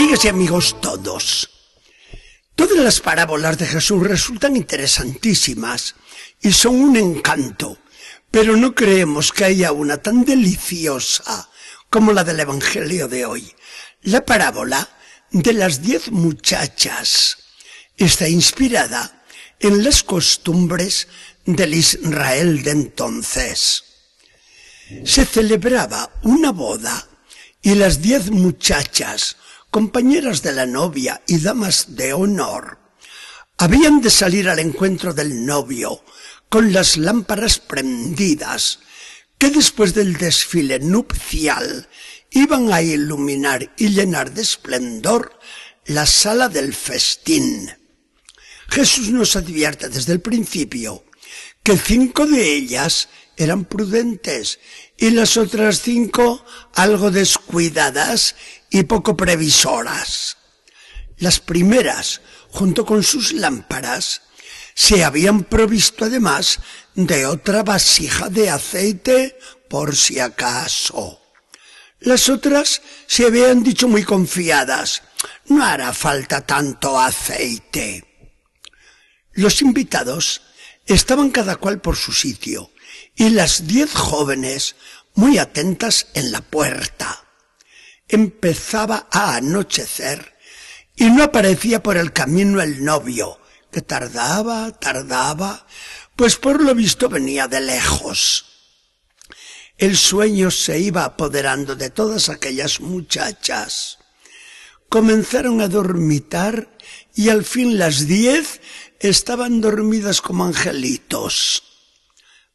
Amigas y amigos todos, todas las parábolas de Jesús resultan interesantísimas y son un encanto, pero no creemos que haya una tan deliciosa como la del Evangelio de hoy. La parábola de las diez muchachas está inspirada en las costumbres del Israel de entonces. Se celebraba una boda y las diez muchachas, compañeras de la novia y damas de honor, habían de salir al encuentro del novio con las lámparas prendidas, que después del desfile nupcial iban a iluminar y llenar de esplendor la sala del festín. Jesús nos advierte desde el principio que cinco de ellas eran prudentes y las otras cinco algo descuidadas y poco previsoras. Las primeras, junto con sus lámparas, se habían provisto además de otra vasija de aceite por si acaso. Las otras se habían dicho muy confiadas, no hará falta tanto aceite. Los invitados estaban cada cual por su sitio y las diez jóvenes muy atentas en la puerta. Empezaba a anochecer y no aparecía por el camino el novio, que tardaba, tardaba, pues por lo visto venía de lejos. El sueño se iba apoderando de todas aquellas muchachas. Comenzaron a dormitar y al fin las diez estaban dormidas como angelitos.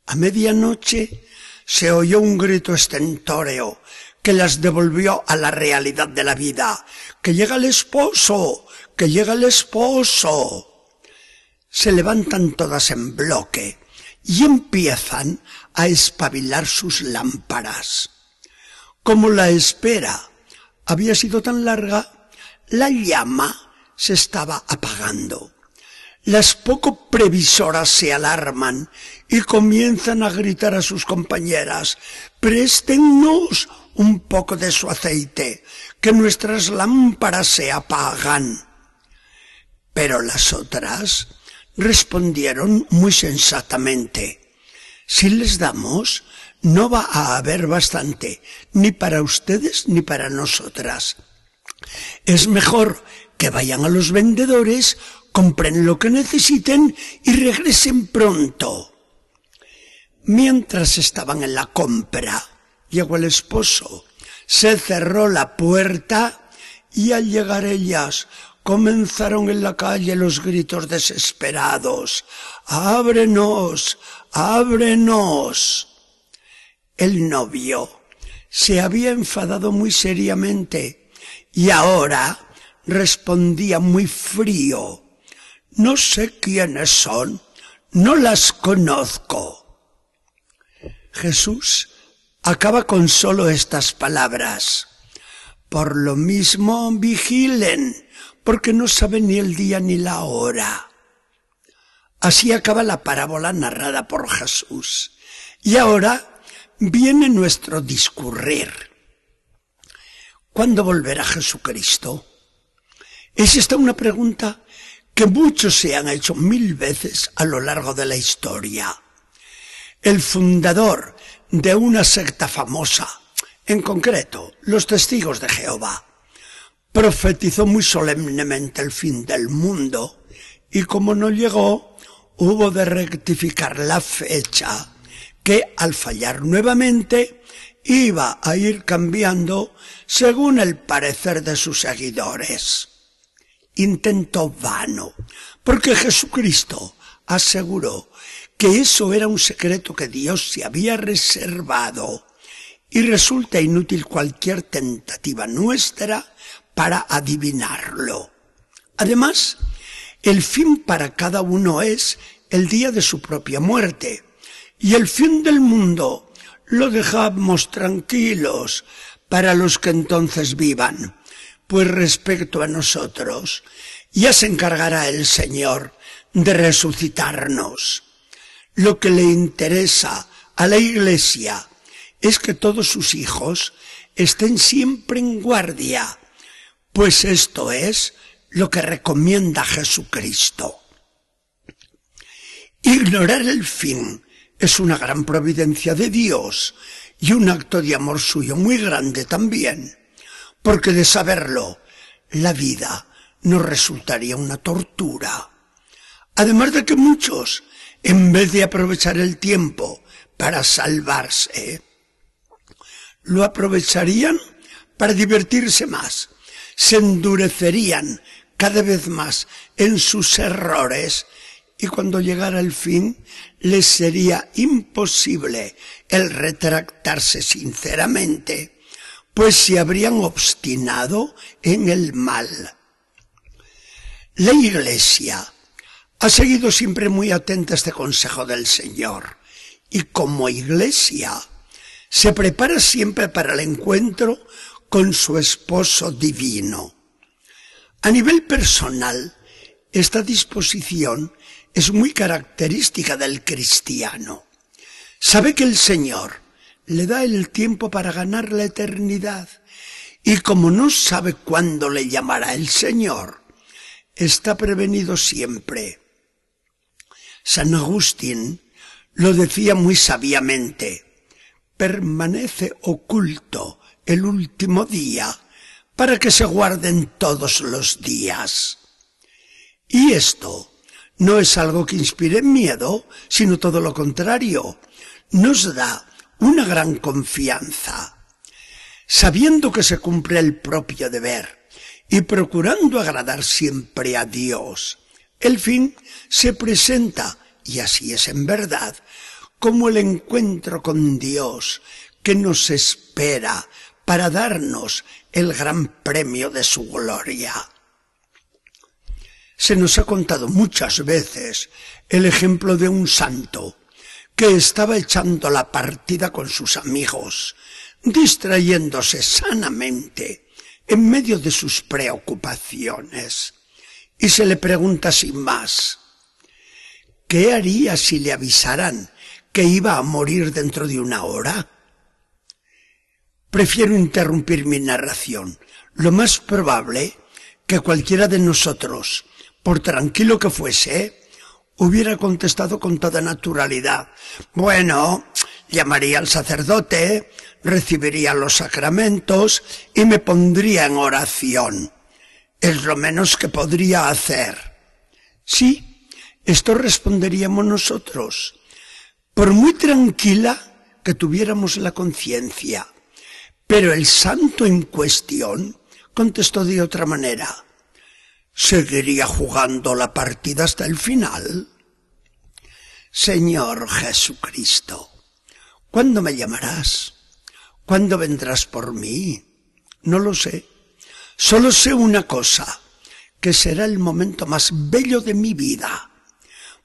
A medianoche se oyó un grito estentóreo que las devolvió a la realidad de la vida. ¡Que llega el esposo! ¡Que llega el esposo! Se levantan todas en bloque y empiezan a espabilar sus lámparas. Como la espera había sido tan larga, la llama se estaba apagando. Las poco previsoras se alarman y comienzan a gritar a sus compañeras, préstennos un poco de su aceite, que nuestras lámparas se apagan. Pero las otras respondieron muy sensatamente, si les damos, no va a haber bastante, ni para ustedes ni para nosotras. Es mejor que vayan a los vendedores compren lo que necesiten y regresen pronto. Mientras estaban en la compra, llegó el esposo, se cerró la puerta y al llegar ellas comenzaron en la calle los gritos desesperados. ¡Ábrenos! ¡Ábrenos! El novio se había enfadado muy seriamente y ahora respondía muy frío. No sé quiénes son, no las conozco. Jesús acaba con solo estas palabras. Por lo mismo vigilen, porque no saben ni el día ni la hora. Así acaba la parábola narrada por Jesús. Y ahora viene nuestro discurrir. ¿Cuándo volverá Jesucristo? Es esta una pregunta que muchos se han hecho mil veces a lo largo de la historia. El fundador de una secta famosa, en concreto los testigos de Jehová, profetizó muy solemnemente el fin del mundo y como no llegó, hubo de rectificar la fecha que al fallar nuevamente iba a ir cambiando según el parecer de sus seguidores intento vano, porque Jesucristo aseguró que eso era un secreto que Dios se había reservado. Y resulta inútil cualquier tentativa nuestra para adivinarlo. Además, el fin para cada uno es el día de su propia muerte. Y el fin del mundo lo dejamos tranquilos para los que entonces vivan pues respecto a nosotros, ya se encargará el Señor de resucitarnos. Lo que le interesa a la Iglesia es que todos sus hijos estén siempre en guardia, pues esto es lo que recomienda Jesucristo. Ignorar el fin es una gran providencia de Dios y un acto de amor suyo muy grande también, porque de saberlo, la vida nos resultaría una tortura. Además de que muchos, en vez de aprovechar el tiempo para salvarse, lo aprovecharían para divertirse más, se endurecerían cada vez más en sus errores y cuando llegara el fin les sería imposible el retractarse sinceramente, pues se habrían obstinado en el mal. La Iglesia ha seguido siempre muy atenta este consejo del Señor y como Iglesia se prepara siempre para el encuentro con su esposo divino. A nivel personal, esta disposición es muy característica del cristiano. Sabe que el Señor le da el tiempo para ganar la eternidad y como no sabe cuándo le llamará el Señor, está prevenido siempre. San Agustín lo decía muy sabiamente, permanece oculto el último día para que se guarden todos los días. Y esto no es algo que inspire miedo, sino todo lo contrario. Nos da una gran confianza. Sabiendo que se cumple el propio deber y procurando agradar siempre a Dios, el fin se presenta, y así es en verdad, como el encuentro con Dios que nos espera para darnos el gran premio de su gloria. Se nos ha contado muchas veces el ejemplo de un santo que estaba echando la partida con sus amigos, distrayéndose sanamente en medio de sus preocupaciones. Y se le pregunta sin más, ¿qué haría si le avisaran que iba a morir dentro de una hora? Prefiero interrumpir mi narración. Lo más probable que cualquiera de nosotros por tranquilo que fuese, hubiera contestado con toda naturalidad. Bueno, llamaría al sacerdote, recibiría los sacramentos y me pondría en oración. Es lo menos que podría hacer. Sí, esto responderíamos nosotros, por muy tranquila que tuviéramos la conciencia. Pero el santo en cuestión contestó de otra manera. ¿Seguiría jugando la partida hasta el final? Señor Jesucristo, ¿cuándo me llamarás? ¿Cuándo vendrás por mí? No lo sé. Solo sé una cosa, que será el momento más bello de mi vida,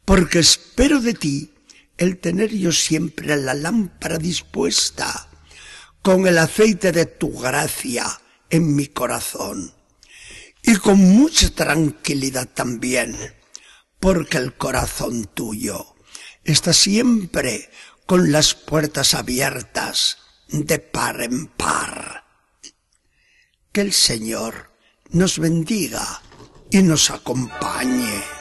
porque espero de ti el tener yo siempre la lámpara dispuesta, con el aceite de tu gracia en mi corazón y con mucha tranquilidad también, porque el corazón tuyo está siempre con las puertas abiertas de par en par. Que el Señor nos bendiga y nos acompañe.